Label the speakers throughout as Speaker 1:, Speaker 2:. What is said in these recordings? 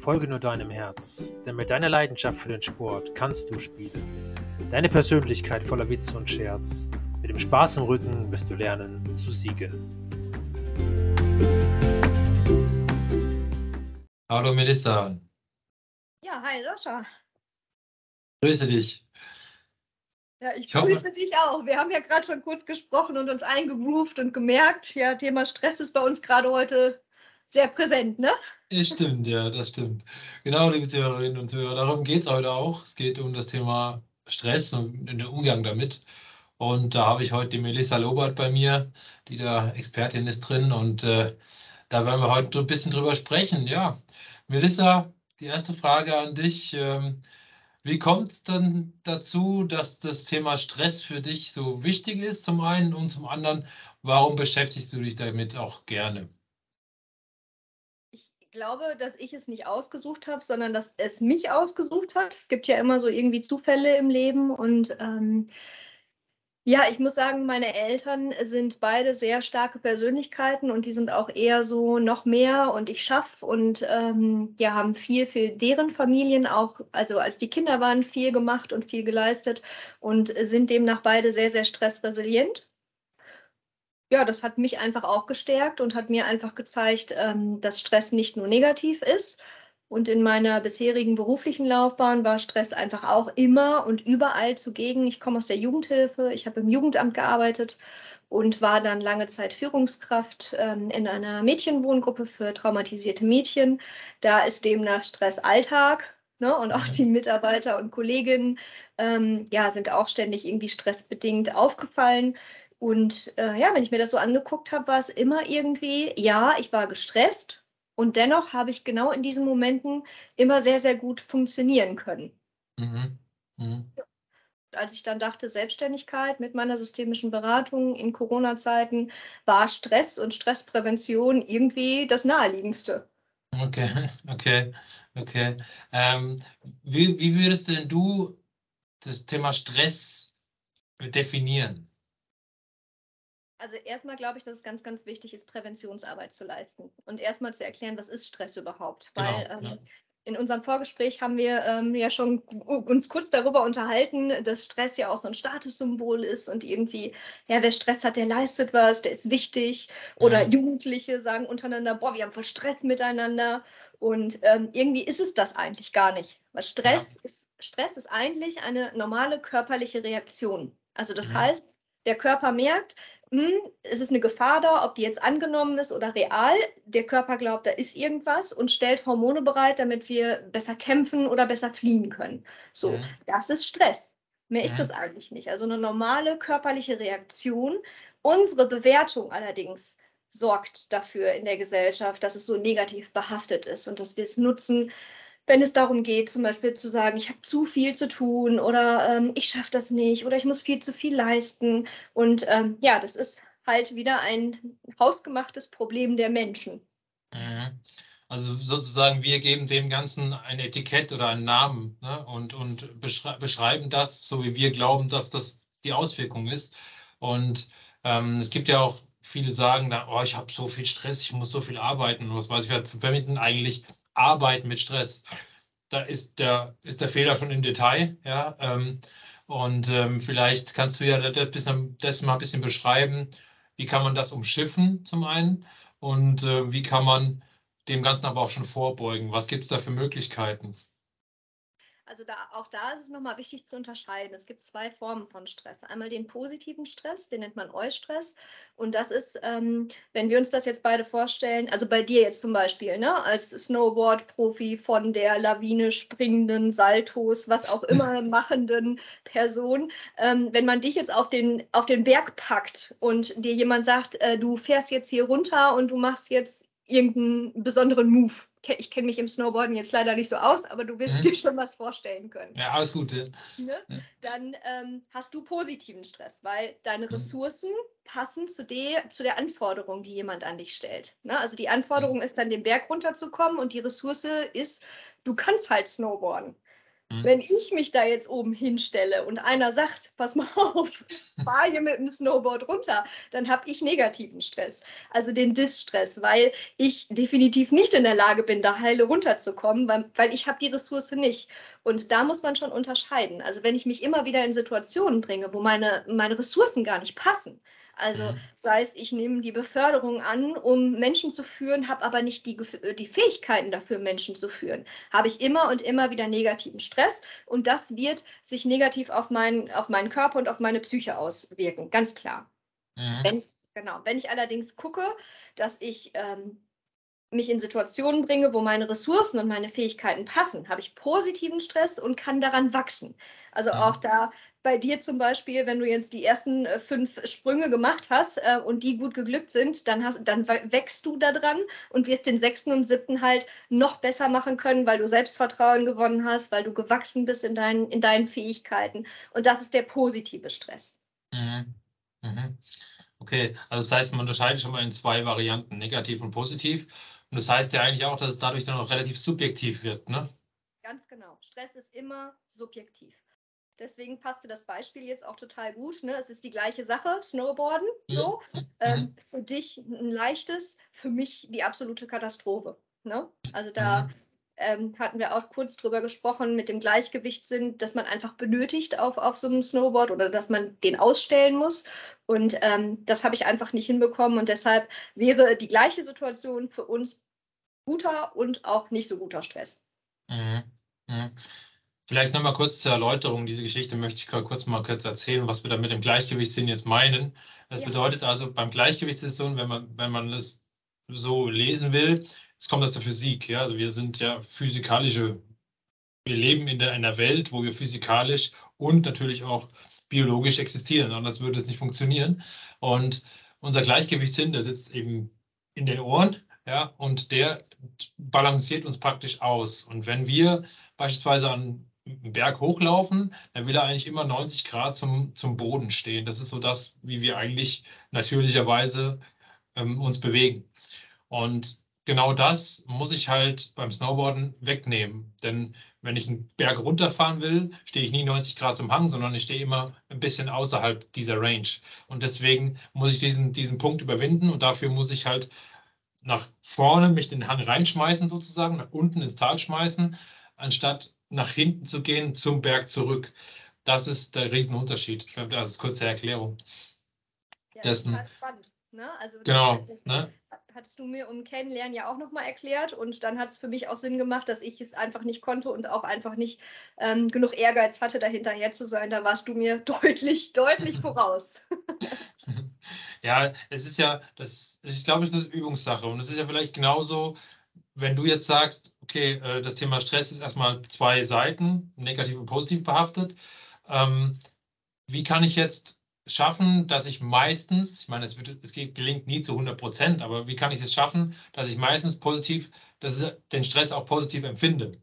Speaker 1: Folge nur deinem Herz, denn mit deiner Leidenschaft für den Sport kannst du spielen. Deine Persönlichkeit voller Witz und Scherz. Mit dem Spaß im Rücken wirst du lernen zu siegen.
Speaker 2: Hallo Melissa.
Speaker 3: Ja, hi Sascha.
Speaker 2: Grüße dich.
Speaker 3: Ja, ich, ich grüße hoffe, dich auch. Wir haben ja gerade schon kurz gesprochen und uns eingegroovt und gemerkt, ja, Thema Stress ist bei uns gerade heute sehr präsent, ne?
Speaker 2: Ja, stimmt, ja, das stimmt. Genau, liebe Zuhörerinnen und Zuhörer, darum geht es heute auch. Es geht um das Thema Stress und den Umgang damit. Und da habe ich heute die Melissa Lobert bei mir, die da Expertin ist drin. Und äh, da werden wir heute ein bisschen drüber sprechen. Ja, Melissa, die erste Frage an dich. Ähm, wie kommt es dann dazu, dass das Thema Stress für dich so wichtig ist, zum einen und zum anderen, warum beschäftigst du dich damit auch gerne?
Speaker 3: Ich glaube, dass ich es nicht ausgesucht habe, sondern dass es mich ausgesucht hat. Es gibt ja immer so irgendwie Zufälle im Leben und ähm, ja, ich muss sagen, meine Eltern sind beide sehr starke Persönlichkeiten und die sind auch eher so noch mehr und ich schaffe und ähm, ja, haben viel für deren Familien auch, also als die Kinder waren, viel gemacht und viel geleistet und sind demnach beide sehr, sehr stressresilient. Ja, das hat mich einfach auch gestärkt und hat mir einfach gezeigt, ähm, dass Stress nicht nur negativ ist, und in meiner bisherigen beruflichen Laufbahn war Stress einfach auch immer und überall zugegen. Ich komme aus der Jugendhilfe, ich habe im Jugendamt gearbeitet und war dann lange Zeit Führungskraft ähm, in einer Mädchenwohngruppe für traumatisierte Mädchen. Da ist demnach Stress Alltag. Ne? Und auch die Mitarbeiter und Kolleginnen ähm, ja, sind auch ständig irgendwie stressbedingt aufgefallen. Und äh, ja, wenn ich mir das so angeguckt habe, war es immer irgendwie, ja, ich war gestresst, und dennoch habe ich genau in diesen Momenten immer sehr, sehr gut funktionieren können. Mhm. Mhm. Als ich dann dachte, Selbstständigkeit mit meiner systemischen Beratung in Corona-Zeiten, war Stress und Stressprävention irgendwie das Naheliegendste.
Speaker 2: Okay, okay, okay. Ähm, wie, wie würdest denn du das Thema Stress definieren?
Speaker 3: Also erstmal glaube ich, dass es ganz, ganz wichtig ist, Präventionsarbeit zu leisten und erstmal zu erklären, was ist Stress überhaupt. Genau, Weil ähm, ja. in unserem Vorgespräch haben wir ähm, ja schon uns kurz darüber unterhalten, dass Stress ja auch so ein Statussymbol ist und irgendwie, ja, wer Stress hat, der leistet was, der ist wichtig. Oder mhm. Jugendliche sagen untereinander, boah, wir haben voll Stress miteinander. Und ähm, irgendwie ist es das eigentlich gar nicht. Weil Stress, ja. ist, Stress ist eigentlich eine normale körperliche Reaktion. Also das mhm. heißt, der Körper merkt, hm, es ist eine Gefahr da, ob die jetzt angenommen ist oder real. Der Körper glaubt, da ist irgendwas und stellt Hormone bereit, damit wir besser kämpfen oder besser fliehen können. So, mhm. das ist Stress. Mehr mhm. ist das eigentlich nicht. Also eine normale körperliche Reaktion. Unsere Bewertung allerdings sorgt dafür in der Gesellschaft, dass es so negativ behaftet ist und dass wir es nutzen, wenn es darum geht, zum Beispiel zu sagen, ich habe zu viel zu tun oder ähm, ich schaffe das nicht oder ich muss viel zu viel leisten. Und ähm, ja, das ist halt wieder ein hausgemachtes Problem der Menschen.
Speaker 2: Mhm. Also sozusagen, wir geben dem Ganzen ein Etikett oder einen Namen ne? und, und beschrei beschreiben das, so wie wir glauben, dass das die Auswirkung ist. Und ähm, es gibt ja auch viele sagen, oh, ich habe so viel Stress, ich muss so viel arbeiten. Was weiß ich, wir verbinden eigentlich Arbeiten mit Stress. Da ist der, ist der Fehler schon im Detail. Ja? Ähm, und ähm, vielleicht kannst du ja das, das mal ein bisschen beschreiben, wie kann man das umschiffen zum einen und äh, wie kann man dem Ganzen aber auch schon vorbeugen. Was gibt es da für Möglichkeiten?
Speaker 3: Also da, auch da ist es nochmal wichtig zu unterscheiden. Es gibt zwei Formen von Stress. Einmal den positiven Stress, den nennt man Eustress. Und das ist, ähm, wenn wir uns das jetzt beide vorstellen, also bei dir jetzt zum Beispiel, ne, als Snowboard-Profi von der Lawine springenden, Saltos, was auch immer machenden Person, ähm, wenn man dich jetzt auf den, auf den Berg packt und dir jemand sagt, äh, du fährst jetzt hier runter und du machst jetzt irgendeinen besonderen Move, ich kenne mich im Snowboarden jetzt leider nicht so aus, aber du wirst mhm. dir schon was vorstellen können.
Speaker 2: Ja, alles gut. Ja.
Speaker 3: Ne? Ja. Dann ähm, hast du positiven Stress, weil deine mhm. Ressourcen mhm. passen zu der, zu der Anforderung, die jemand an dich stellt. Ne? Also die Anforderung mhm. ist dann, den Berg runterzukommen und die Ressource ist, du kannst halt Snowboarden. Mhm. Wenn ich mich da jetzt oben hinstelle und einer sagt, pass mal auf, fahr hier mit dem Snowboard runter, dann habe ich negativen Stress, also den Distress, weil ich definitiv nicht in der Lage bin, da heile runterzukommen, weil, weil ich habe die Ressource nicht. Und da muss man schon unterscheiden. Also wenn ich mich immer wieder in Situationen bringe, wo meine, meine Ressourcen gar nicht passen, also mhm. sei es, ich nehme die Beförderung an, um Menschen zu führen, habe aber nicht die, die Fähigkeiten dafür, Menschen zu führen. Habe ich immer und immer wieder negativen Stress und das wird sich negativ auf, mein, auf meinen Körper und auf meine Psyche auswirken, ganz klar. Mhm. Wenn, genau. Wenn ich allerdings gucke, dass ich ähm, mich in Situationen bringe, wo meine Ressourcen und meine Fähigkeiten passen, habe ich positiven Stress und kann daran wachsen. Also auch da bei dir zum Beispiel, wenn du jetzt die ersten äh, fünf Sprünge gemacht hast äh, und die gut geglückt sind, dann, hast, dann wächst du daran und wirst den sechsten und siebten halt noch besser machen können, weil du Selbstvertrauen gewonnen hast, weil du gewachsen bist in deinen, in deinen Fähigkeiten. Und das ist der positive Stress.
Speaker 2: Mhm. Mhm. Okay, also das heißt, man unterscheidet schon mal in zwei Varianten, negativ und positiv. Und das heißt ja eigentlich auch, dass es dadurch dann auch relativ subjektiv wird, ne?
Speaker 3: Ganz genau. Stress ist immer subjektiv. Deswegen passte das Beispiel jetzt auch total gut. Ne? Es ist die gleiche Sache, Snowboarden. So. Mhm. Ähm, für dich ein leichtes, für mich die absolute Katastrophe. Ne? Also da mhm. ähm, hatten wir auch kurz drüber gesprochen mit dem Gleichgewichtssinn, dass man einfach benötigt auf, auf so einem Snowboard oder dass man den ausstellen muss. Und ähm, das habe ich einfach nicht hinbekommen. Und deshalb wäre die gleiche Situation für uns guter und auch nicht so guter Stress.
Speaker 2: Mhm. Mhm. Vielleicht nochmal kurz zur Erläuterung. Diese Geschichte möchte ich kurz mal kurz erzählen, was wir da mit dem Gleichgewichtssinn jetzt meinen. Das ja. bedeutet also beim Gleichgewichtssinn, wenn man, wenn man es so lesen will, es kommt aus der Physik. Ja? Also wir sind ja physikalische, wir leben in der, in einer Welt, wo wir physikalisch und natürlich auch biologisch existieren. Anders würde es nicht funktionieren. Und unser Gleichgewichtssinn, der sitzt eben in den Ohren, ja, und der balanciert uns praktisch aus. Und wenn wir beispielsweise an einen Berg hochlaufen, dann will er eigentlich immer 90 Grad zum, zum Boden stehen. Das ist so das, wie wir eigentlich natürlicherweise ähm, uns bewegen. Und genau das muss ich halt beim Snowboarden wegnehmen. Denn wenn ich einen Berg runterfahren will, stehe ich nie 90 Grad zum Hang, sondern ich stehe immer ein bisschen außerhalb dieser Range. Und deswegen muss ich diesen, diesen Punkt überwinden und dafür muss ich halt nach vorne mich den Hang reinschmeißen sozusagen, nach unten ins Tal schmeißen, anstatt nach hinten zu gehen, zum Berg zurück. Das ist der Riesenunterschied. Ich glaube, das ist kurze Erklärung.
Speaker 3: Ja, das ist total spannend. Ne? Also
Speaker 2: genau.
Speaker 3: Das, ne? hattest du mir um Kennenlernen ja auch nochmal erklärt und dann hat es für mich auch Sinn gemacht, dass ich es einfach nicht konnte und auch einfach nicht ähm, genug Ehrgeiz hatte, dahinterher zu sein. Da warst du mir deutlich, deutlich voraus.
Speaker 2: ja, es ist ja, das, ich glaube, es ist eine Übungssache und es ist ja vielleicht genauso, wenn du jetzt sagst, okay, äh, das Thema Stress ist erstmal zwei Seiten, negativ und positiv behaftet. Ähm, wie kann ich jetzt schaffen, dass ich meistens, ich meine, es, wird, es gelingt nie zu 100 Prozent, aber wie kann ich es schaffen, dass ich meistens positiv, dass ich den Stress auch positiv empfinde?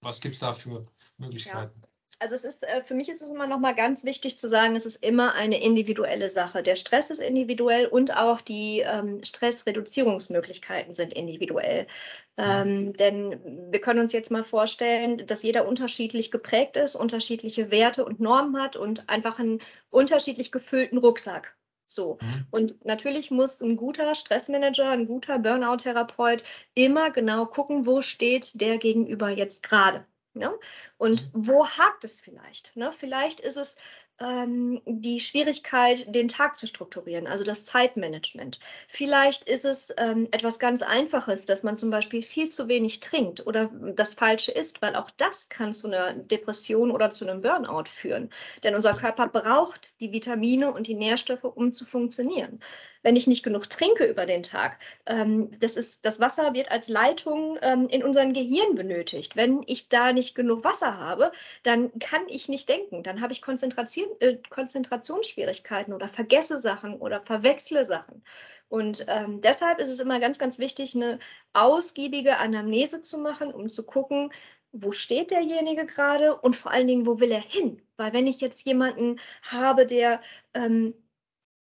Speaker 2: Was gibt es da für Möglichkeiten?
Speaker 3: Ja also es ist, äh, für mich ist es immer noch mal ganz wichtig zu sagen, es ist immer eine individuelle Sache. Der Stress ist individuell und auch die ähm, Stressreduzierungsmöglichkeiten sind individuell. Ähm, denn wir können uns jetzt mal vorstellen, dass jeder unterschiedlich geprägt ist, unterschiedliche Werte und Normen hat und einfach einen unterschiedlich gefüllten Rucksack. So. Mhm. Und natürlich muss ein guter Stressmanager, ein guter Burnout-Therapeut immer genau gucken, wo steht der Gegenüber jetzt gerade. Ne? Und mhm. wo hakt es vielleicht? Ne? Vielleicht ist es ähm, die Schwierigkeit, den Tag zu strukturieren, also das Zeitmanagement. Vielleicht ist es ähm, etwas ganz Einfaches, dass man zum Beispiel viel zu wenig trinkt oder das Falsche isst, weil auch das kann zu einer Depression oder zu einem Burnout führen. Denn unser Körper braucht die Vitamine und die Nährstoffe, um zu funktionieren wenn ich nicht genug trinke über den Tag. Ähm, das, ist, das Wasser wird als Leitung ähm, in unserem Gehirn benötigt. Wenn ich da nicht genug Wasser habe, dann kann ich nicht denken. Dann habe ich Konzentration, äh, Konzentrationsschwierigkeiten oder vergesse Sachen oder verwechsle Sachen. Und ähm, deshalb ist es immer ganz, ganz wichtig, eine ausgiebige Anamnese zu machen, um zu gucken, wo steht derjenige gerade und vor allen Dingen, wo will er hin? Weil wenn ich jetzt jemanden habe, der ähm,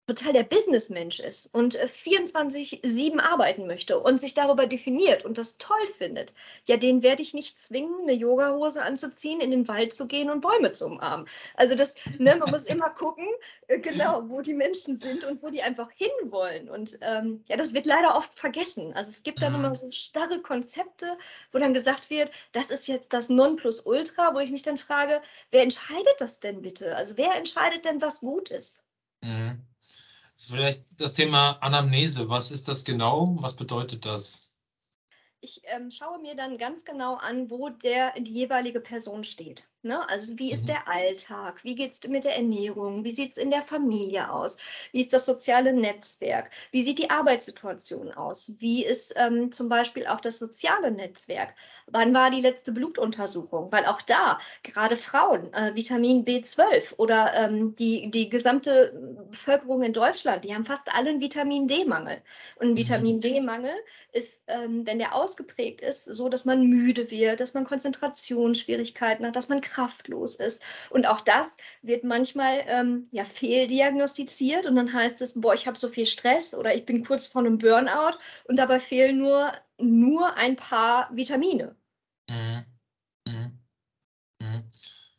Speaker 3: total der Businessmensch ist und 24-7 äh, arbeiten möchte und sich darüber definiert und das toll findet, ja, den werde ich nicht zwingen, eine Yogahose anzuziehen, in den Wald zu gehen und Bäume zu umarmen. Also das, ne, man muss immer gucken, äh, genau, wo die Menschen sind und wo die einfach hinwollen. Und ähm, ja, das wird leider oft vergessen. Also es gibt dann immer mhm. so starre Konzepte, wo dann gesagt wird, das ist jetzt das Nonplusultra, wo ich mich dann frage, wer entscheidet das denn bitte? Also wer entscheidet denn, was gut ist?
Speaker 2: Mhm. Vielleicht das Thema Anamnese. Was ist das genau? Was bedeutet das?
Speaker 3: Ich ähm, schaue mir dann ganz genau an, wo der, die jeweilige Person steht. Ne? Also wie ist mhm. der Alltag? Wie geht es mit der Ernährung? Wie sieht es in der Familie aus? Wie ist das soziale Netzwerk? Wie sieht die Arbeitssituation aus? Wie ist ähm, zum Beispiel auch das soziale Netzwerk? Wann war die letzte Blutuntersuchung? Weil auch da, gerade Frauen, äh, Vitamin B12 oder ähm, die, die gesamte Bevölkerung in Deutschland, die haben fast alle einen Vitamin D-Mangel. Und ein mhm. Vitamin D-Mangel ist, ähm, wenn der ausgeprägt ist, so, dass man müde wird, dass man Konzentrationsschwierigkeiten hat, dass man kraftlos ist. Und auch das wird manchmal ähm, ja, fehldiagnostiziert und dann heißt es, boah, ich habe so viel Stress oder ich bin kurz vor einem Burnout und dabei fehlen nur, nur ein paar Vitamine. Mhm.
Speaker 2: Mhm. Mhm.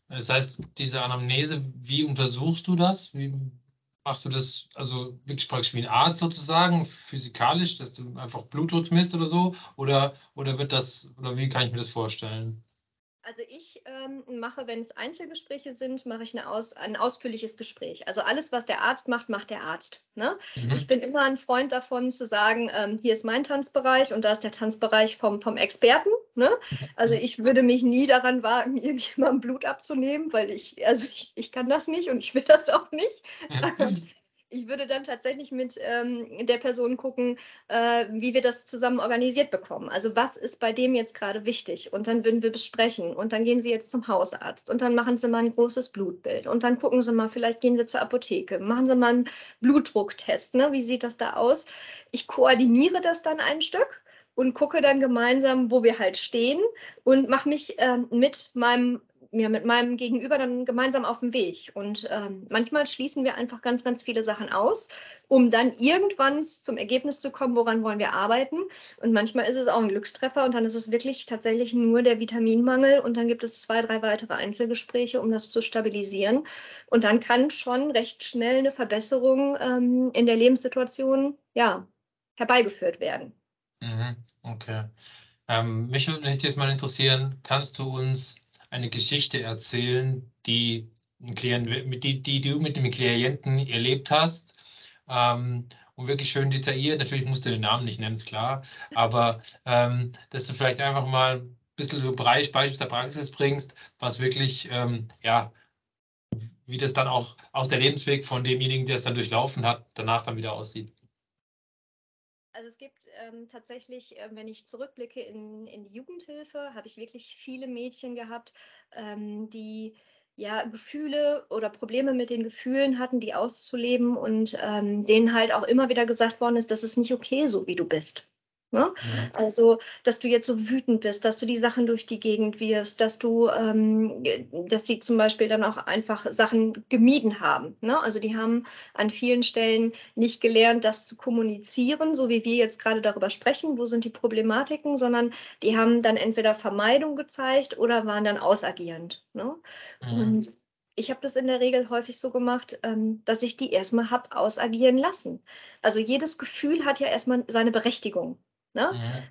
Speaker 2: Das heißt, diese Anamnese, wie untersuchst du das? Wie machst du das also wirklich praktisch wie ein Arzt sozusagen, physikalisch, dass du einfach Blutdruck misst oder so? Oder, oder wird das, oder wie kann ich mir das vorstellen?
Speaker 3: Also ich ähm, mache, wenn es Einzelgespräche sind, mache ich aus, ein ausführliches Gespräch. Also alles, was der Arzt macht, macht der Arzt. Ne? Mhm. Ich bin immer ein Freund davon zu sagen, ähm, hier ist mein Tanzbereich und da ist der Tanzbereich vom, vom Experten. Ne? Also ich würde mich nie daran wagen, irgendjemandem Blut abzunehmen, weil ich, also ich, ich kann das nicht und ich will das auch nicht. Mhm. ich würde dann tatsächlich mit ähm, der Person gucken, äh, wie wir das zusammen organisiert bekommen. Also was ist bei dem jetzt gerade wichtig? Und dann würden wir besprechen. Und dann gehen Sie jetzt zum Hausarzt. Und dann machen Sie mal ein großes Blutbild. Und dann gucken Sie mal, vielleicht gehen Sie zur Apotheke. Machen Sie mal einen Blutdrucktest. Ne? Wie sieht das da aus? Ich koordiniere das dann ein Stück und gucke dann gemeinsam, wo wir halt stehen und mache mich äh, mit meinem mir mit meinem Gegenüber dann gemeinsam auf den Weg. Und ähm, manchmal schließen wir einfach ganz, ganz viele Sachen aus, um dann irgendwann zum Ergebnis zu kommen, woran wollen wir arbeiten. Und manchmal ist es auch ein Glückstreffer und dann ist es wirklich tatsächlich nur der Vitaminmangel und dann gibt es zwei, drei weitere Einzelgespräche, um das zu stabilisieren. Und dann kann schon recht schnell eine Verbesserung ähm, in der Lebenssituation ja, herbeigeführt werden.
Speaker 2: Mhm, okay. Ähm, mich würde jetzt mal interessieren, kannst du uns eine Geschichte erzählen, die, Klient, die, die du mit dem Klienten erlebt hast. Ähm, und wirklich schön detailliert. Natürlich musst du den Namen nicht nennen, ist klar. Aber ähm, dass du vielleicht einfach mal ein bisschen so Bereich, Beispiel der Praxis bringst, was wirklich, ähm, ja, wie das dann auch, auch der Lebensweg von demjenigen, der es dann durchlaufen hat, danach dann wieder aussieht.
Speaker 3: Also es gibt ähm, tatsächlich, äh, wenn ich zurückblicke in, in die Jugendhilfe, habe ich wirklich viele Mädchen gehabt, ähm, die ja Gefühle oder Probleme mit den Gefühlen hatten, die auszuleben und ähm, denen halt auch immer wieder gesagt worden ist, das ist nicht okay, so wie du bist. Ne? Ja. Also, dass du jetzt so wütend bist, dass du die Sachen durch die Gegend wirfst, dass du, ähm, dass sie zum Beispiel dann auch einfach Sachen gemieden haben. Ne? Also die haben an vielen Stellen nicht gelernt, das zu kommunizieren, so wie wir jetzt gerade darüber sprechen, wo sind die Problematiken, sondern die haben dann entweder Vermeidung gezeigt oder waren dann ausagierend. Ne? Mhm. Und ich habe das in der Regel häufig so gemacht, ähm, dass ich die erstmal habe ausagieren lassen. Also jedes Gefühl hat ja erstmal seine Berechtigung. Ne? Mhm.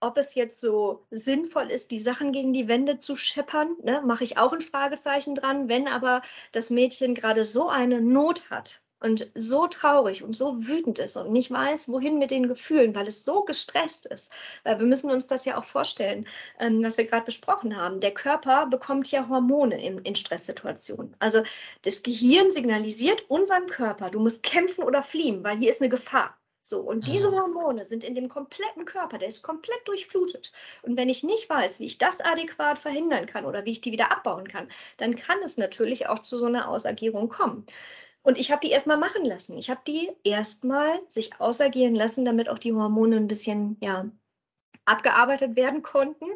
Speaker 3: Ob es jetzt so sinnvoll ist, die Sachen gegen die Wände zu scheppern, ne, mache ich auch ein Fragezeichen dran. Wenn aber das Mädchen gerade so eine Not hat und so traurig und so wütend ist und nicht weiß, wohin mit den Gefühlen, weil es so gestresst ist. Weil wir müssen uns das ja auch vorstellen, ähm, was wir gerade besprochen haben. Der Körper bekommt ja Hormone in, in Stresssituationen. Also das Gehirn signalisiert unserem Körper, du musst kämpfen oder fliehen, weil hier ist eine Gefahr. So, und diese Hormone sind in dem kompletten Körper, der ist komplett durchflutet. Und wenn ich nicht weiß, wie ich das adäquat verhindern kann oder wie ich die wieder abbauen kann, dann kann es natürlich auch zu so einer Ausagierung kommen. Und ich habe die erstmal machen lassen. Ich habe die erstmal sich ausagieren lassen, damit auch die Hormone ein bisschen, ja, abgearbeitet werden konnten.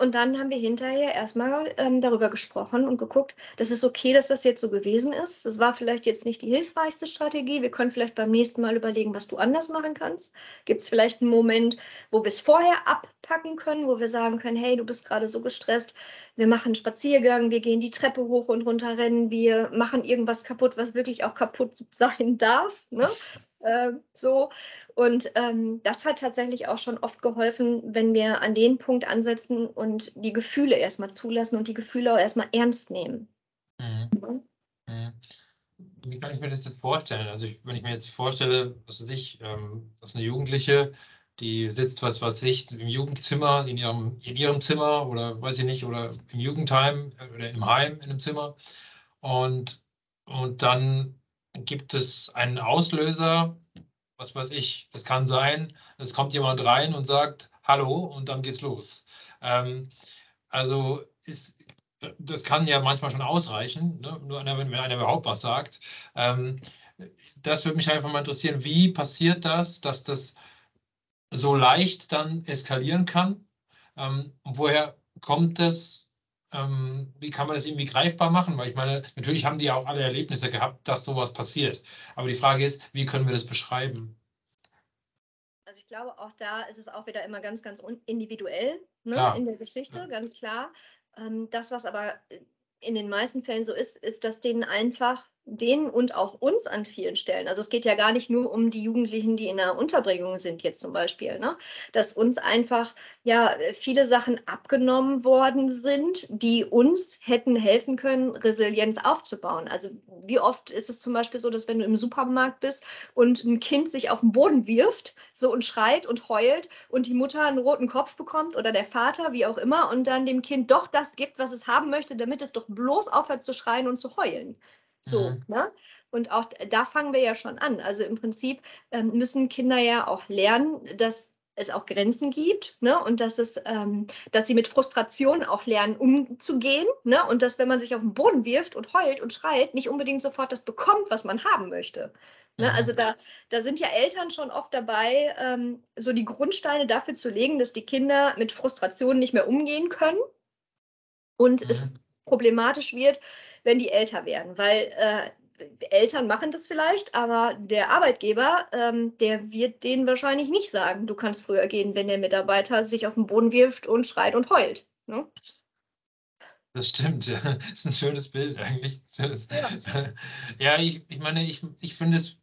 Speaker 3: Und dann haben wir hinterher erstmal ähm, darüber gesprochen und geguckt, das ist okay, dass das jetzt so gewesen ist. Das war vielleicht jetzt nicht die hilfreichste Strategie. Wir können vielleicht beim nächsten Mal überlegen, was du anders machen kannst. Gibt es vielleicht einen Moment, wo wir es vorher abpacken können, wo wir sagen können, hey, du bist gerade so gestresst, wir machen einen Spaziergang, wir gehen die Treppe hoch und runter rennen, wir machen irgendwas kaputt, was wirklich auch kaputt sein darf. Ne? Äh, so. Und ähm, das hat tatsächlich auch schon oft geholfen, wenn wir an den Punkt ansetzen und die Gefühle erstmal zulassen und die Gefühle auch erstmal ernst nehmen. Mhm.
Speaker 2: Mhm. Wie kann ich mir das jetzt vorstellen? Also ich, wenn ich mir jetzt vorstelle, was weiß ich, ähm, dass eine Jugendliche, die sitzt, was weiß ich, im Jugendzimmer, in ihrem, in ihrem Zimmer oder weiß ich nicht, oder im Jugendheim äh, oder im Heim in einem Zimmer und, und dann gibt es einen Auslöser, was weiß ich, das kann sein, es kommt jemand rein und sagt Hallo und dann geht's los. Ähm, also ist, das kann ja manchmal schon ausreichen, ne? nur wenn einer überhaupt was sagt. Ähm, das würde mich einfach mal interessieren, wie passiert das, dass das so leicht dann eskalieren kann? Ähm, woher kommt das? ähm, wie kann man das irgendwie greifbar machen? Weil ich meine, natürlich haben die ja auch alle Erlebnisse gehabt, dass sowas passiert. Aber die Frage ist, wie können wir das beschreiben?
Speaker 3: Also ich glaube, auch da ist es auch wieder immer ganz, ganz individuell ne, ja. in der Geschichte, ganz klar. Ähm, das, was aber in den meisten Fällen so ist, ist, dass denen einfach denen und auch uns an vielen Stellen. Also es geht ja gar nicht nur um die Jugendlichen, die in der Unterbringung sind jetzt zum Beispiel, ne? dass uns einfach ja viele Sachen abgenommen worden sind, die uns hätten helfen können, Resilienz aufzubauen. Also wie oft ist es zum Beispiel so, dass wenn du im Supermarkt bist und ein Kind sich auf den Boden wirft, so und schreit und heult und die Mutter einen roten Kopf bekommt oder der Vater, wie auch immer, und dann dem Kind doch das gibt, was es haben möchte, damit es doch bloß aufhört zu schreien und zu heulen. So, mhm. ne? Und auch da fangen wir ja schon an. Also im Prinzip ähm, müssen Kinder ja auch lernen, dass es auch Grenzen gibt ne? und dass, es, ähm, dass sie mit Frustration auch lernen, umzugehen. Ne? Und dass, wenn man sich auf den Boden wirft und heult und schreit, nicht unbedingt sofort das bekommt, was man haben möchte. Ne? Mhm. Also da, da sind ja Eltern schon oft dabei, ähm, so die Grundsteine dafür zu legen, dass die Kinder mit Frustration nicht mehr umgehen können. Und mhm. es problematisch wird, wenn die älter werden, weil äh, Eltern machen das vielleicht, aber der Arbeitgeber, ähm, der wird denen wahrscheinlich nicht sagen, du kannst früher gehen, wenn der Mitarbeiter sich auf den Boden wirft und schreit und heult. Ne?
Speaker 2: Das stimmt, ja. Das ist ein schönes Bild eigentlich. Ja, ja ich, ich meine, ich, ich finde es,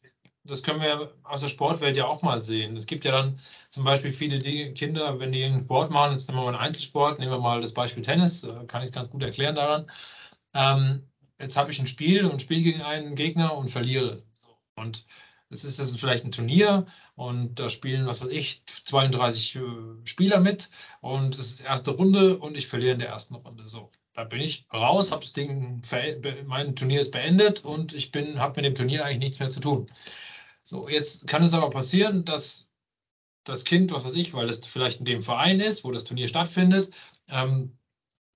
Speaker 2: das können wir aus der Sportwelt ja auch mal sehen. Es gibt ja dann zum Beispiel viele Kinder, wenn die einen Sport machen, jetzt nehmen wir mal einen Einzelsport, nehmen wir mal das Beispiel Tennis, kann ich es ganz gut erklären daran ähm, jetzt habe ich ein Spiel und spiele gegen einen Gegner und verliere. Und es ist, das vielleicht ein Turnier und da spielen, was weiß ich, 32 äh, Spieler mit und es ist erste Runde und ich verliere in der ersten Runde. So, da bin ich raus, habe das Ding, mein Turnier ist beendet und ich habe mit dem Turnier eigentlich nichts mehr zu tun. So, jetzt kann es aber passieren, dass das Kind, was weiß ich, weil es vielleicht in dem Verein ist, wo das Turnier stattfindet, ähm,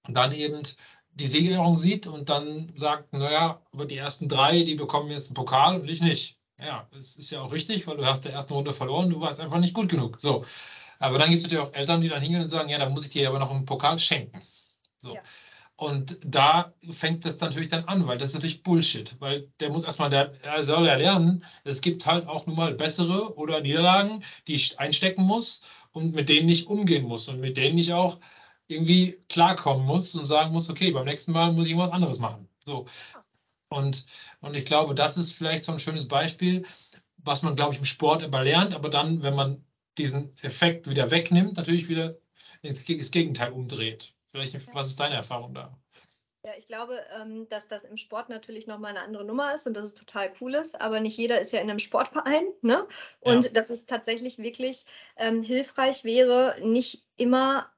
Speaker 2: dann eben die Siegerehrung sieht und dann sagt, naja, aber die ersten drei, die bekommen jetzt einen Pokal und ich nicht. Ja, das ist ja auch richtig, weil du hast der ersten Runde verloren, du warst einfach nicht gut genug. So. Aber dann gibt es natürlich auch Eltern, die dann hingehen und sagen, ja, dann muss ich dir aber noch einen Pokal schenken. So. Ja. Und da fängt das natürlich dann an, weil das ist natürlich Bullshit, weil der muss erstmal, der, er soll ja lernen, es gibt halt auch nun mal bessere oder Niederlagen, die ich einstecken muss und mit denen ich umgehen muss und mit denen ich auch irgendwie klarkommen muss und sagen muss, okay, beim nächsten Mal muss ich irgendwas anderes machen. So. Und, und ich glaube, das ist vielleicht so ein schönes Beispiel, was man, glaube ich, im Sport immer lernt, aber dann, wenn man diesen Effekt wieder wegnimmt, natürlich wieder das Gegenteil umdreht. Vielleicht, was ist deine Erfahrung da?
Speaker 3: Ja, ich glaube, ähm, dass das im Sport natürlich nochmal eine andere Nummer ist und dass es total cool ist, aber nicht jeder ist ja in einem Sportverein. Ne? Und ja. dass es tatsächlich wirklich ähm, hilfreich wäre, nicht immer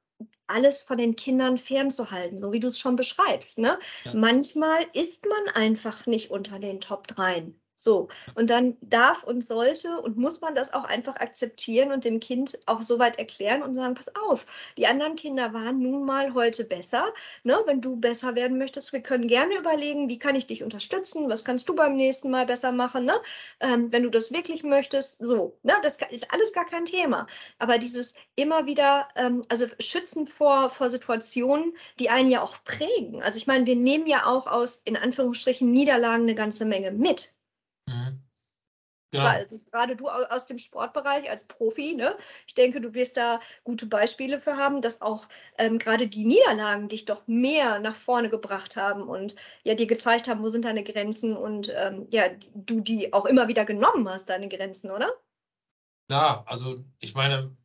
Speaker 3: alles von den Kindern fernzuhalten, so wie du es schon beschreibst. Ne? Ja. Manchmal ist man einfach nicht unter den Top 3. So, und dann darf und sollte und muss man das auch einfach akzeptieren und dem Kind auch so weit erklären und sagen, pass auf, die anderen Kinder waren nun mal heute besser. Ne? Wenn du besser werden möchtest, wir können gerne überlegen, wie kann ich dich unterstützen, was kannst du beim nächsten Mal besser machen, ne? Ähm, wenn du das wirklich möchtest. So, ne? das ist alles gar kein Thema. Aber dieses immer wieder, ähm, also schützen vor, vor Situationen, die einen ja auch prägen. Also ich meine, wir nehmen ja auch aus, in Anführungsstrichen, Niederlagen eine ganze Menge mit. Mhm. Ja. Also gerade du aus dem Sportbereich als Profi, ne? ich denke, du wirst da gute Beispiele für haben, dass auch ähm, gerade die Niederlagen dich doch mehr nach vorne gebracht haben und ja dir gezeigt haben, wo sind deine Grenzen und ähm, ja, du die auch immer wieder genommen hast, deine Grenzen, oder?
Speaker 2: Ja, also ich meine,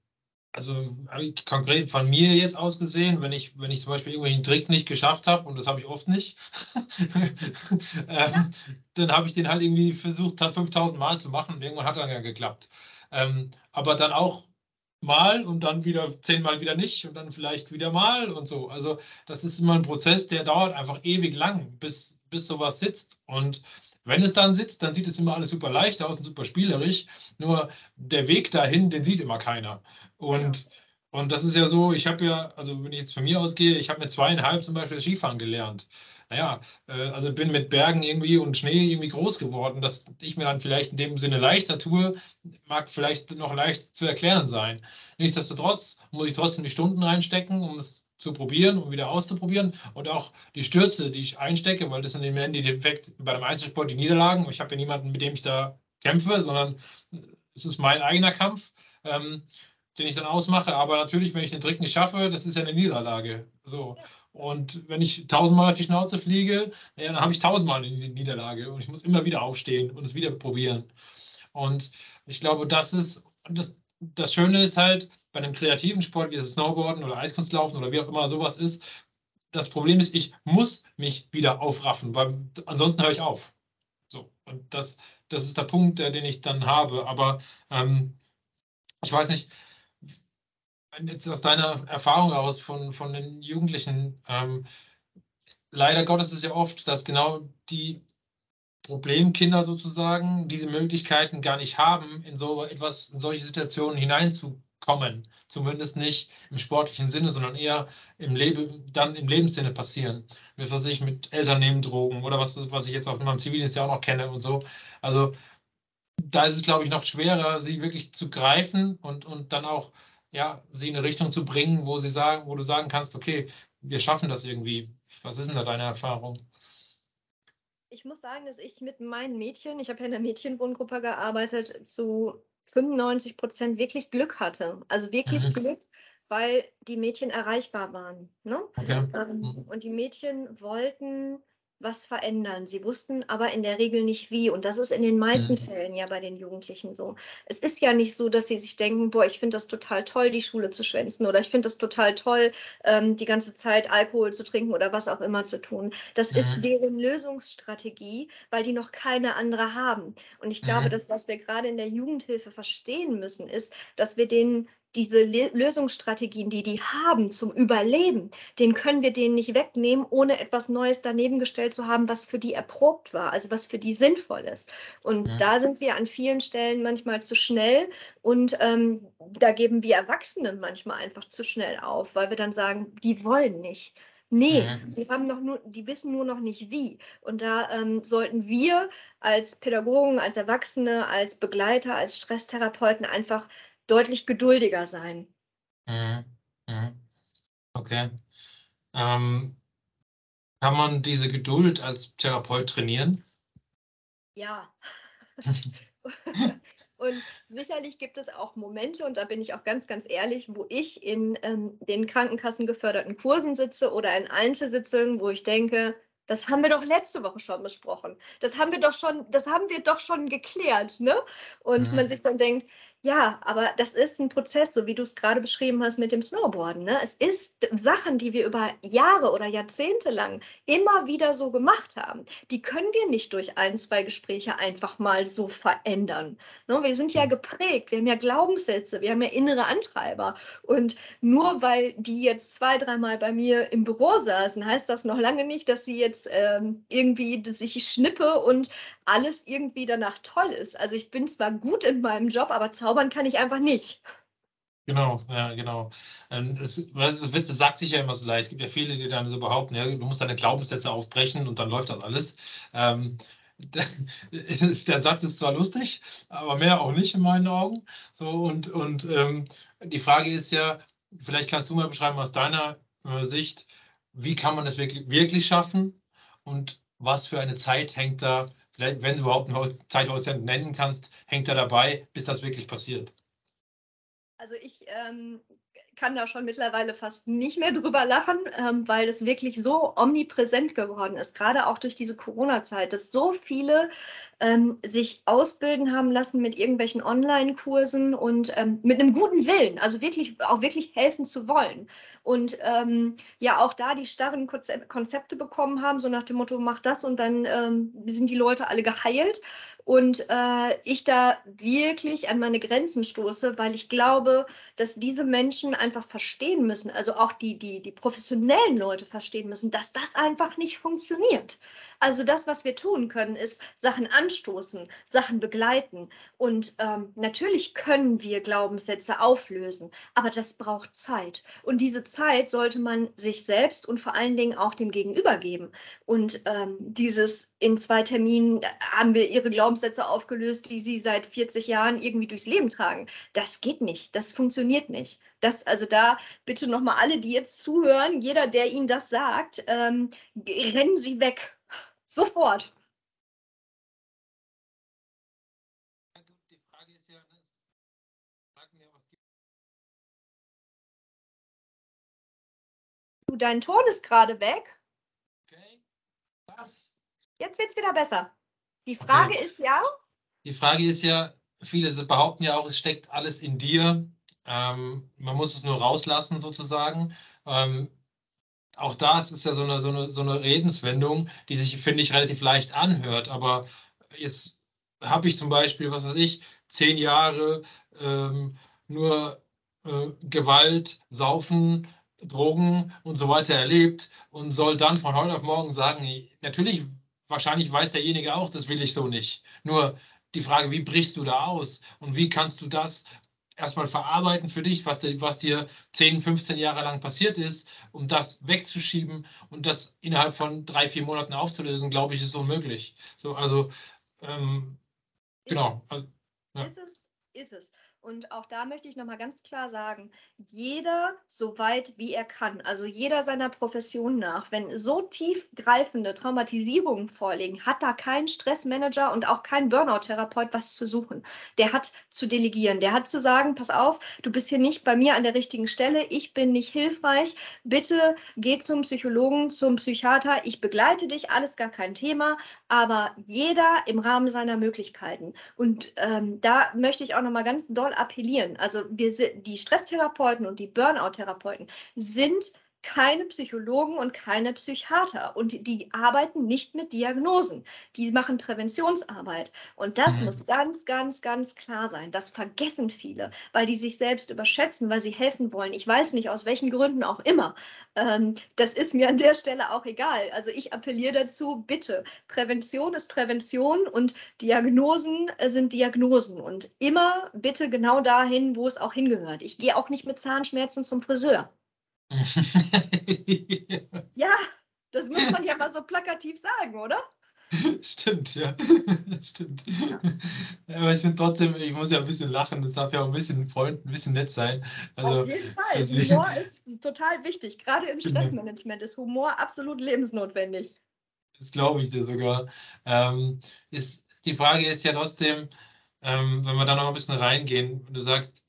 Speaker 2: also konkret von mir jetzt aus gesehen, wenn ich, wenn ich zum Beispiel irgendwelchen Trick nicht geschafft habe, und das habe ich oft nicht, ähm, dann habe ich den halt irgendwie versucht, 5000 Mal zu machen und irgendwann hat er dann ja geklappt. Ähm, aber dann auch mal und dann wieder zehnmal wieder nicht und dann vielleicht wieder mal und so. Also das ist immer ein Prozess, der dauert einfach ewig lang, bis, bis sowas sitzt. Und wenn es dann sitzt, dann sieht es immer alles super leicht aus und super spielerisch. Nur der Weg dahin, den sieht immer keiner. Und, ja. und das ist ja so, ich habe ja, also wenn ich jetzt von mir ausgehe, ich habe mit zweieinhalb zum Beispiel Skifahren gelernt. Naja, äh, also bin mit Bergen irgendwie und Schnee irgendwie groß geworden. Dass ich mir dann vielleicht in dem Sinne leichter tue, mag vielleicht noch leicht zu erklären sein. Nichtsdestotrotz muss ich trotzdem die Stunden reinstecken, um es zu probieren und wieder auszuprobieren und auch die Stürze, die ich einstecke, weil das sind im Endeffekt bei dem Einzelsport die Niederlagen. Ich habe ja niemanden, mit dem ich da kämpfe, sondern es ist mein eigener Kampf, ähm, den ich dann ausmache. Aber natürlich, wenn ich den Trick nicht schaffe, das ist ja eine Niederlage. So. Und wenn ich tausendmal auf die Schnauze fliege, ja, dann habe ich tausendmal eine Niederlage und ich muss immer wieder aufstehen und es wieder probieren. Und ich glaube, das ist, das, das Schöne ist halt, bei einem kreativen Sport wie das Snowboarden oder Eiskunstlaufen oder wie auch immer sowas ist, das Problem ist, ich muss mich wieder aufraffen, weil ansonsten höre ich auf. So, und das, das ist der Punkt, den ich dann habe. Aber ähm, ich weiß nicht, jetzt aus deiner Erfahrung aus von, von den Jugendlichen, ähm, leider Gottes ist es ja oft, dass genau die Problemkinder sozusagen diese Möglichkeiten gar nicht haben, in so etwas, in solche Situationen hineinzukommen. Zumindest nicht im sportlichen Sinne, sondern eher im Leben, dann im Lebenssinne passieren. Wie was ich mit Eltern nehmen Drogen oder was, was ich jetzt auch in meinem Zivildienst ja auch noch kenne und so. Also da ist es, glaube ich, noch schwerer, sie wirklich zu greifen und, und dann auch ja, sie in eine Richtung zu bringen, wo sie sagen, wo du sagen kannst, okay, wir schaffen das irgendwie. Was ist denn da deine Erfahrung?
Speaker 3: ich muss sagen, dass ich mit meinen Mädchen, ich habe ja in der Mädchenwohngruppe gearbeitet, zu 95 Prozent wirklich Glück hatte. Also wirklich mhm. Glück, weil die Mädchen erreichbar waren. Ne? Okay. Ähm, mhm. Und die Mädchen wollten was verändern. Sie wussten aber in der Regel nicht wie. Und das ist in den meisten mhm. Fällen ja bei den Jugendlichen so. Es ist ja nicht so, dass sie sich denken, boah, ich finde das total toll, die Schule zu schwänzen oder ich finde das total toll, ähm, die ganze Zeit Alkohol zu trinken oder was auch immer zu tun. Das mhm. ist deren Lösungsstrategie, weil die noch keine andere haben. Und ich glaube, mhm. das, was wir gerade in der Jugendhilfe verstehen müssen, ist, dass wir denen diese Lösungsstrategien, die die haben zum Überleben, den können wir denen nicht wegnehmen, ohne etwas Neues daneben gestellt zu haben, was für die erprobt war, also was für die sinnvoll ist. Und ja. da sind wir an vielen Stellen manchmal zu schnell und ähm, da geben wir Erwachsenen manchmal einfach zu schnell auf, weil wir dann sagen, die wollen nicht. Nee, mhm. die haben noch nur, die wissen nur noch nicht wie. Und da ähm, sollten wir als Pädagogen, als Erwachsene, als Begleiter, als Stresstherapeuten einfach deutlich geduldiger sein.
Speaker 2: Mhm. Mhm. Okay. Ähm, kann man diese Geduld als Therapeut trainieren?
Speaker 3: Ja. und sicherlich gibt es auch Momente, und da bin ich auch ganz, ganz ehrlich, wo ich in ähm, den Krankenkassen geförderten Kursen sitze oder in Einzelsitzungen, wo ich denke, das haben wir doch letzte Woche schon besprochen. Das haben wir doch schon, das haben wir doch schon geklärt, ne? Und mhm. man sich dann denkt, ja, aber das ist ein Prozess, so wie du es gerade beschrieben hast mit dem Snowboarden. Ne? Es ist Sachen, die wir über Jahre oder Jahrzehnte lang immer wieder so gemacht haben. Die können wir nicht durch ein, zwei Gespräche einfach mal so verändern. Ne? Wir sind ja geprägt, wir haben ja Glaubenssätze, wir haben ja innere Antreiber. Und nur weil die jetzt zwei, dreimal bei mir im Büro saßen, heißt das noch lange nicht, dass sie jetzt ähm, irgendwie dass ich schnippe und alles irgendwie danach toll ist. Also ich bin zwar gut in meinem Job, aber zaubern kann ich einfach nicht.
Speaker 2: Genau, ja, genau. Ähm, das, das Witz, das sagt sich ja immer so leicht. Es gibt ja viele, die dann so behaupten, ja, du musst deine Glaubenssätze aufbrechen und dann läuft das alles. Ähm, der Satz ist zwar lustig, aber mehr auch nicht in meinen Augen. So, und und ähm, die Frage ist ja, vielleicht kannst du mal beschreiben aus deiner äh, Sicht, wie kann man das wirklich, wirklich schaffen und was für eine Zeit hängt da, wenn du überhaupt einen Zeithorizont nennen kannst, hängt da dabei, bis das wirklich passiert?
Speaker 3: Also ich ähm, kann da schon mittlerweile fast nicht mehr drüber lachen, ähm, weil es wirklich so omnipräsent geworden ist, gerade auch durch diese Corona-Zeit, dass so viele ähm, sich ausbilden haben lassen mit irgendwelchen Online-Kursen und ähm, mit einem guten Willen, also wirklich auch wirklich helfen zu wollen. Und ähm, ja, auch da die starren Konzepte bekommen haben, so nach dem Motto, mach das und dann ähm, sind die Leute alle geheilt. Und äh, ich da wirklich an meine Grenzen stoße, weil ich glaube, dass diese Menschen einfach verstehen müssen, also auch die, die, die professionellen Leute verstehen müssen, dass das einfach nicht funktioniert. Also das, was wir tun können, ist Sachen anstoßen, Sachen begleiten. Und ähm, natürlich können wir Glaubenssätze auflösen, aber das braucht Zeit. Und diese Zeit sollte man sich selbst und vor allen Dingen auch dem Gegenüber geben. Und ähm, dieses in zwei Terminen haben wir ihre Glaubenssätze aufgelöst, die sie seit 40 Jahren irgendwie durchs Leben tragen. Das geht nicht. Das funktioniert nicht. Das, also da bitte nochmal alle, die jetzt zuhören, jeder, der Ihnen das sagt, ähm, rennen Sie weg. Sofort. Du, dein Ton ist gerade weg.
Speaker 2: Okay. Ja.
Speaker 3: Jetzt wird es wieder besser. Die Frage okay. ist ja.
Speaker 2: Die Frage ist ja, viele behaupten ja auch, es steckt alles in dir. Ähm, man muss es nur rauslassen sozusagen. Ähm, auch das ist ja so eine, so eine, so eine Redenswendung, die sich, finde ich, relativ leicht anhört. Aber jetzt habe ich zum Beispiel, was weiß ich, zehn Jahre ähm, nur äh, Gewalt, Saufen, Drogen und so weiter erlebt und soll dann von heute auf morgen sagen, natürlich, wahrscheinlich weiß derjenige auch, das will ich so nicht. Nur die Frage, wie brichst du da aus und wie kannst du das erstmal verarbeiten für dich, was, dir, was dir 10, 15 Jahre lang passiert ist, um das wegzuschieben und das innerhalb von drei, vier Monaten aufzulösen, glaube ich, ist unmöglich. So, also, ähm, genau.
Speaker 3: Es, also, ja. ist es, ist es. Und auch da möchte ich nochmal ganz klar sagen, jeder so weit wie er kann, also jeder seiner Profession nach, wenn so tiefgreifende Traumatisierungen vorliegen, hat da kein Stressmanager und auch kein Burnout-Therapeut was zu suchen. Der hat zu delegieren, der hat zu sagen, pass auf, du bist hier nicht bei mir an der richtigen Stelle, ich bin nicht hilfreich, bitte geh zum Psychologen, zum Psychiater, ich begleite dich, alles gar kein Thema, aber jeder im Rahmen seiner Möglichkeiten. Und ähm, da möchte ich auch nochmal ganz deutlich appellieren. Also wir die Stresstherapeuten und die Burnout-Therapeuten sind keine Psychologen und keine Psychiater und die arbeiten nicht mit Diagnosen. Die machen Präventionsarbeit und das mhm. muss ganz, ganz, ganz klar sein. Das vergessen viele, weil die sich selbst überschätzen, weil sie helfen wollen. Ich weiß nicht, aus welchen Gründen auch immer. Ähm, das ist mir an der Stelle auch egal. Also ich appelliere dazu, bitte, Prävention ist Prävention und Diagnosen sind Diagnosen und immer bitte genau dahin, wo es auch hingehört. Ich gehe auch nicht mit Zahnschmerzen zum Friseur. ja, das muss man ja mal so plakativ sagen, oder?
Speaker 2: Stimmt, ja. Stimmt. Ja. Aber ich finde trotzdem, ich muss ja ein bisschen lachen, das darf ja auch ein bisschen Freund, ein bisschen nett sein.
Speaker 3: Also, Auf jeden Fall. Deswegen... Humor ist total wichtig. Gerade im genau. Stressmanagement ist Humor absolut lebensnotwendig.
Speaker 2: Das glaube ich dir sogar. Ähm, ist, die Frage ist ja trotzdem, ähm, wenn wir da noch ein bisschen reingehen, du sagst,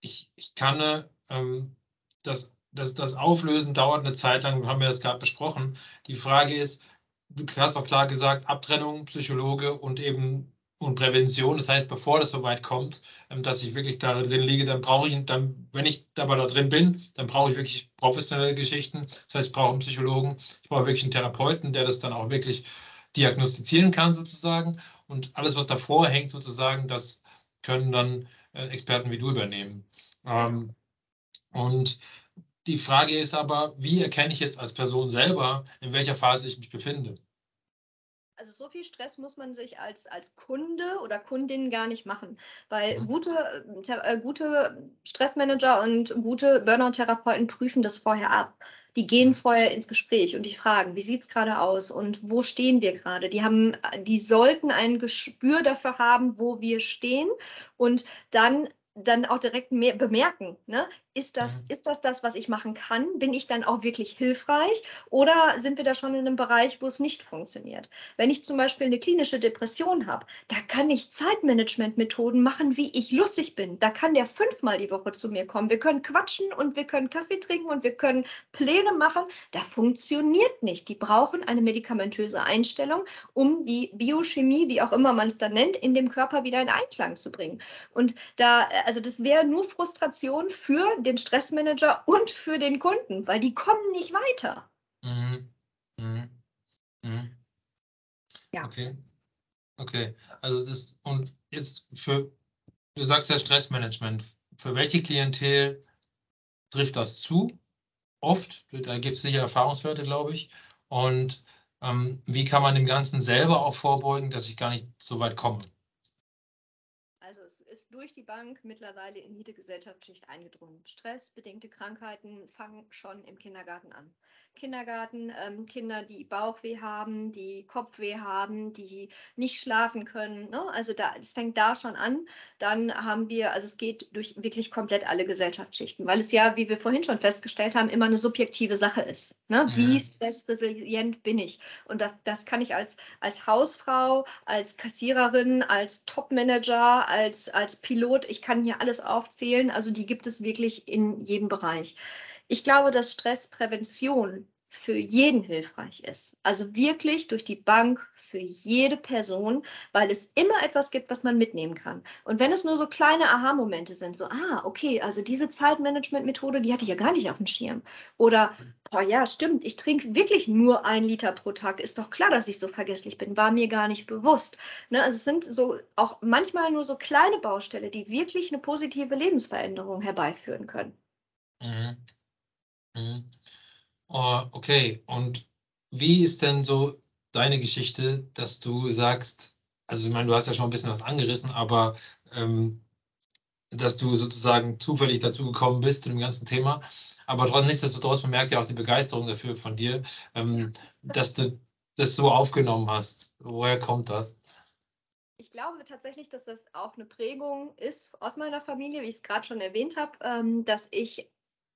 Speaker 2: ich, ich kann ähm, das, das, das Auflösen dauert eine Zeit lang, haben wir das gerade besprochen. Die Frage ist, du hast auch klar gesagt, Abtrennung, Psychologe und eben und Prävention. Das heißt, bevor das so weit kommt, ähm, dass ich wirklich da drin liege, dann brauche ich, dann, wenn ich dabei da drin bin, dann brauche ich wirklich professionelle Geschichten. Das heißt, ich brauche einen Psychologen, ich brauche wirklich einen Therapeuten, der das dann auch wirklich diagnostizieren kann sozusagen. Und alles, was davor hängt sozusagen, das können dann äh, Experten wie du übernehmen. Ähm, und die Frage ist aber, wie erkenne ich jetzt als Person selber, in welcher Phase ich mich befinde?
Speaker 3: Also so viel Stress muss man sich als, als Kunde oder Kundin gar nicht machen, weil
Speaker 2: Mhm.
Speaker 3: gute, äh, gute Stressmanager und gute Burnout-Therapeuten prüfen das vorher ab. Die gehen
Speaker 2: Mhm.
Speaker 3: vorher ins Gespräch und die fragen, wie sieht es gerade aus und wo stehen wir gerade? Die haben, die sollten ein Gespür dafür haben, wo wir stehen und dann dann auch direkt mehr bemerken, ne? Ist, das,
Speaker 2: Mhm.
Speaker 3: ist das das, was ich machen kann? Bin ich dann auch wirklich hilfreich oder sind wir da schon in einem Bereich, wo es nicht funktioniert? Wenn ich zum Beispiel eine klinische Depression habe, da kann ich Zeitmanagement-Methoden machen, wie ich lustig bin. Da kann der fünfmal die Woche zu mir kommen. Wir können quatschen und wir können Kaffee trinken und wir können Pläne machen. Da funktioniert nicht. Die brauchen eine medikamentöse Einstellung, um die Biochemie, wie auch immer man es dann nennt, in dem Körper wieder in Einklang zu bringen. Und da, also das wäre nur Frustration für den Stressmanager und für den Kunden, weil die kommen nicht weiter.
Speaker 2: Mhm. Mhm. Mhm.
Speaker 3: Ja.
Speaker 2: Okay. Okay. Also das und jetzt für, du sagst ja Stressmanagement. Für welche Klientel trifft das zu? Oft, da gibt es sicher Erfahrungswerte, glaube ich. Und ähm, wie kann man dem Ganzen selber auch vorbeugen, dass ich gar nicht so weit komme?
Speaker 3: Ist durch die Bank mittlerweile in jede Gesellschaftsschicht eingedrungen. Stressbedingte Krankheiten fangen schon im Kindergarten an. Kindergarten, ähm, Kinder, die Bauchweh haben, die Kopfweh haben, die nicht schlafen können. Ne? Also da, es fängt da schon an. Dann haben wir, also es geht durch wirklich komplett alle Gesellschaftsschichten, weil es ja, wie wir vorhin schon festgestellt haben, immer eine subjektive Sache ist. Ne? Wie
Speaker 2: Mhm.
Speaker 3: stressresilient bin ich? Und das, das kann ich als, als Hausfrau, als Kassiererin, als Topmanager, als, als Pilot, ich kann hier alles aufzählen. Also die gibt es wirklich in jedem Bereich. Ich glaube, dass Stressprävention für jeden hilfreich ist. Also wirklich durch die Bank für jede Person, weil es immer etwas gibt, was man mitnehmen kann. Und wenn es nur so kleine Aha-Momente sind, so, ah, okay, also diese Zeitmanagement-Methode, die hatte ich ja gar nicht auf dem Schirm. Oder, boah, ja, stimmt, ich trinke wirklich nur ein Liter pro Tag. Ist doch klar, dass ich so vergesslich bin, war mir gar nicht bewusst. Ne? Also es sind so auch manchmal nur so kleine Baustelle, die wirklich eine positive Lebensveränderung herbeiführen können.
Speaker 2: Mhm. Mhm. Oh, okay, und wie ist denn so deine Geschichte, dass du sagst, also ich meine, du hast ja schon ein bisschen was angerissen, aber ähm, dass du sozusagen zufällig dazu gekommen bist zu dem ganzen Thema, aber trotzdem nichtsdestotrotz, man merkt ja auch die Begeisterung dafür von dir, ähm, dass du das so aufgenommen hast. Woher kommt das?
Speaker 3: Ich glaube tatsächlich, dass das auch eine Prägung ist aus meiner Familie, wie ich es gerade schon erwähnt habe, ähm, dass ich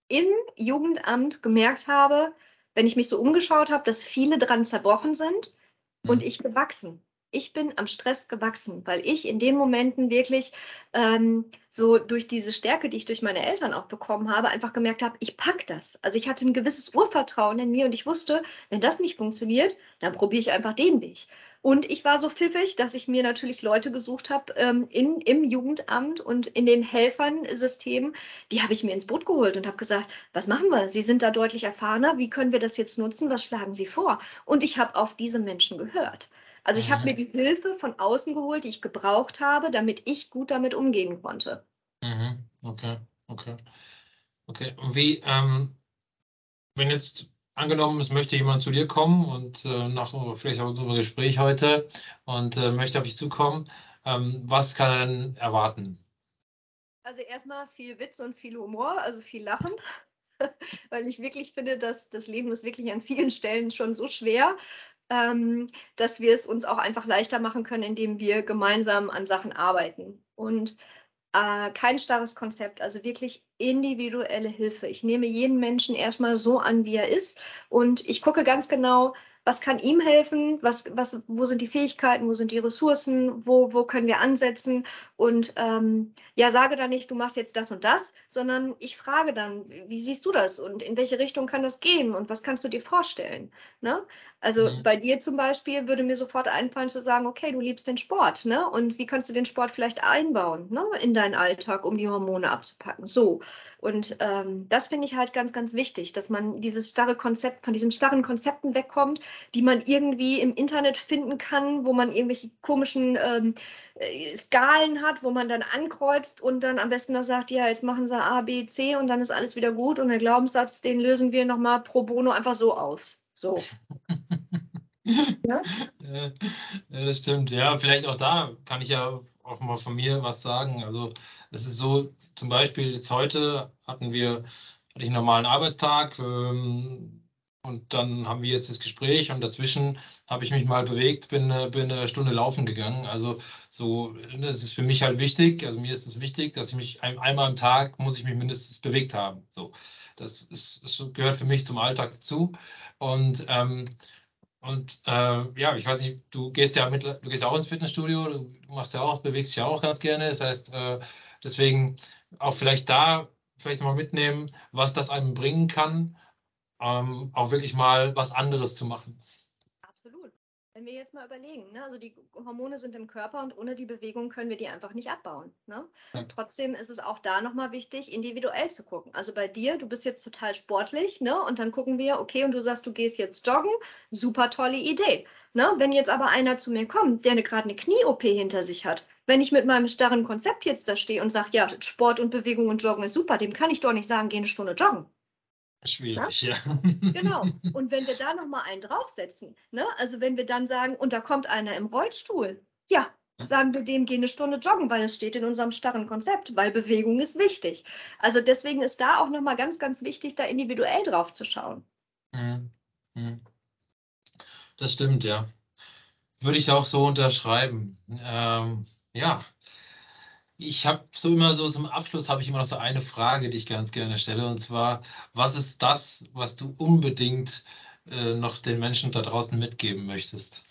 Speaker 3: im Jugendamt gemerkt habe, wenn ich mich so umgeschaut habe, dass viele dran zerbrochen sind und
Speaker 2: Mhm.
Speaker 3: ich gewachsen. Ich bin am Stress gewachsen, weil ich in den Momenten wirklich ähm, so durch diese Stärke, die ich durch meine Eltern auch bekommen habe, einfach gemerkt habe, ich pack das. Also ich hatte ein gewisses Urvertrauen in mir und ich wusste, wenn das nicht funktioniert, dann probiere ich einfach den Weg. Und ich war so pfiffig, dass ich mir natürlich Leute gesucht habe ähm, in, im Jugendamt und in den Helfernsystemen. Die habe ich mir ins Boot geholt und habe gesagt, was machen wir? Sie sind da deutlich erfahrener. Wie können wir das jetzt nutzen? Was schlagen Sie vor? Und ich habe auf diese Menschen gehört. Also ich habe
Speaker 2: Mhm.
Speaker 3: mir die Hilfe von außen geholt, die ich gebraucht habe, damit ich gut damit umgehen konnte.
Speaker 2: Mhm. Okay, okay. Okay, und wie, ähm, wenn jetzt angenommen, es möchte jemand zu dir kommen und äh, nach vielleicht auch unserem Gespräch heute und äh, möchte auf dich zukommen, ähm, was kann er denn erwarten?
Speaker 3: Also erstmal viel Witz und viel Humor, also viel Lachen, weil ich wirklich finde, dass das Leben ist wirklich an vielen Stellen schon so schwer, ähm, dass wir es uns auch einfach leichter machen können, indem wir gemeinsam an Sachen arbeiten. Und äh, kein starres Konzept, also wirklich individuelle Hilfe. Ich nehme jeden Menschen erstmal so an, wie er ist und ich gucke ganz genau, was kann ihm helfen, was, was, wo sind die Fähigkeiten, wo sind die Ressourcen, wo, wo können wir ansetzen und ähm, ja, sage dann nicht, du machst jetzt das und das, sondern ich frage dann, wie siehst du das und in welche Richtung kann das gehen und was kannst du dir vorstellen? Ne? Also
Speaker 2: Mhm.
Speaker 3: bei dir zum Beispiel würde mir sofort einfallen zu sagen, okay, du liebst den Sport, ne? Und wie kannst du den Sport vielleicht einbauen, ne? In deinen Alltag, um die Hormone abzupacken? So. Und ähm, das finde ich halt ganz, ganz wichtig, dass man dieses starre Konzept, von diesen starren Konzepten wegkommt, die man irgendwie im Internet finden kann, wo man irgendwelche komischen ähm, äh, Skalen hat, wo man dann ankreuzt und dann am besten noch sagt, ja, jetzt machen sie A, B, C und dann ist alles wieder gut und der Glaubenssatz, den lösen wir nochmal pro bono einfach so aus. So.
Speaker 2: ja? ja, das stimmt. Ja, vielleicht auch da kann ich ja auch mal von mir was sagen. Also es ist so, zum Beispiel jetzt heute hatten wir, hatte ich einen normalen Arbeitstag ähm, und dann haben wir jetzt das Gespräch und dazwischen habe ich mich mal bewegt, bin, bin eine Stunde laufen gegangen. Also so, das ist für mich halt wichtig. Also mir ist es wichtig, dass ich mich ein, einmal am Tag muss ich mich mindestens bewegt haben. So, das ist, das gehört für mich zum Alltag dazu. Und ähm, und äh, ja, ich weiß nicht, du gehst ja mit, du gehst auch ins Fitnessstudio, du machst ja auch, bewegst dich ja auch ganz gerne. Das heißt, äh, deswegen auch vielleicht da vielleicht nochmal mitnehmen, was das einem bringen kann, ähm, auch wirklich mal was anderes zu machen.
Speaker 3: Wenn wir jetzt mal überlegen, ne? also die Hormone sind im Körper und ohne die Bewegung können wir die einfach nicht abbauen. Ne? Ja. Trotzdem ist es auch da nochmal wichtig, individuell zu gucken. Also bei dir, du bist jetzt total sportlich ne? und dann gucken wir, okay, und du sagst, du gehst jetzt joggen, super tolle Idee. Ne? Wenn jetzt aber einer zu mir kommt, der gerade eine Knie-OP hinter sich hat, wenn ich mit meinem starren Konzept jetzt da stehe und sage, ja, Sport und Bewegung und Joggen ist super, dem kann ich doch nicht sagen, geh eine Stunde joggen.
Speaker 2: Schwierig, ja.
Speaker 3: ja. Genau. Und wenn wir da nochmal einen draufsetzen, ne? also wenn wir dann sagen, und da kommt einer im Rollstuhl, ja, sagen wir dem, geh eine Stunde joggen, weil es steht in unserem starren Konzept, weil Bewegung ist wichtig. Also deswegen ist da auch nochmal ganz, ganz wichtig, da individuell drauf zu schauen. Mhm.
Speaker 2: Mhm. Das stimmt, ja. Würde ich auch so unterschreiben. Ähm, ja, ich habe so immer so zum Abschluss habe ich immer noch so eine Frage, die ich ganz gerne stelle, und zwar, was ist das, was du unbedingt äh, noch den Menschen da draußen mitgeben möchtest?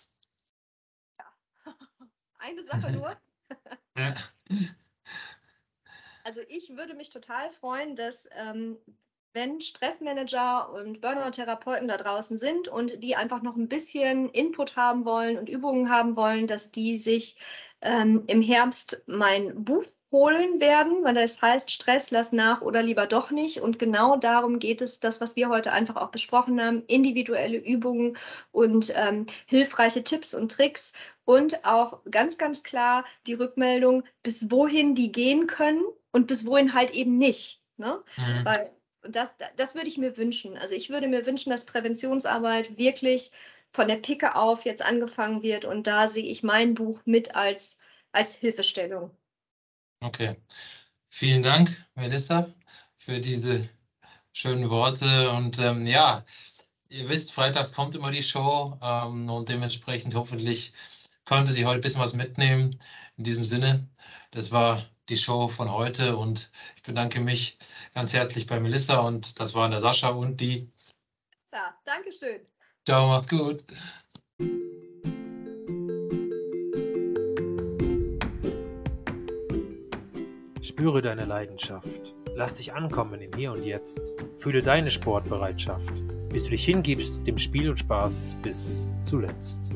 Speaker 3: Ja, eine Sache nur. ja. Also ich würde mich total freuen, dass ähm, wenn Stressmanager und Burnout-Therapeuten da draußen sind und die einfach noch ein bisschen Input haben wollen und Übungen haben wollen, dass die sich ähm, im Herbst mein Buch holen werden, weil das heißt Stress, lass nach oder lieber doch nicht. Und genau darum geht es, das, was wir heute einfach auch besprochen haben, individuelle Übungen und ähm, hilfreiche Tipps und Tricks und auch ganz, ganz klar die Rückmeldung, bis wohin die gehen können und bis wohin halt eben nicht. Ne? Mhm. Weil das, das würde ich mir wünschen. Also ich würde mir wünschen, dass Präventionsarbeit wirklich von der Picke auf jetzt angefangen wird. Und da sehe ich mein Buch mit als, als Hilfestellung.
Speaker 2: Okay. Vielen Dank, Melissa, für diese schönen Worte. Und ähm, ja, ihr wisst, freitags kommt immer die Show ähm, und dementsprechend hoffentlich konntet ihr heute ein bisschen was mitnehmen. In diesem Sinne, das war die Show von heute und ich bedanke mich ganz herzlich bei Melissa und das waren der Sascha und die.
Speaker 3: Ja, Dankeschön.
Speaker 2: Ciao, macht's gut.
Speaker 1: Spüre deine Leidenschaft. Lass dich ankommen im Hier und Jetzt. Fühle deine Sportbereitschaft, bis du dich hingibst dem Spiel und Spaß bis zuletzt.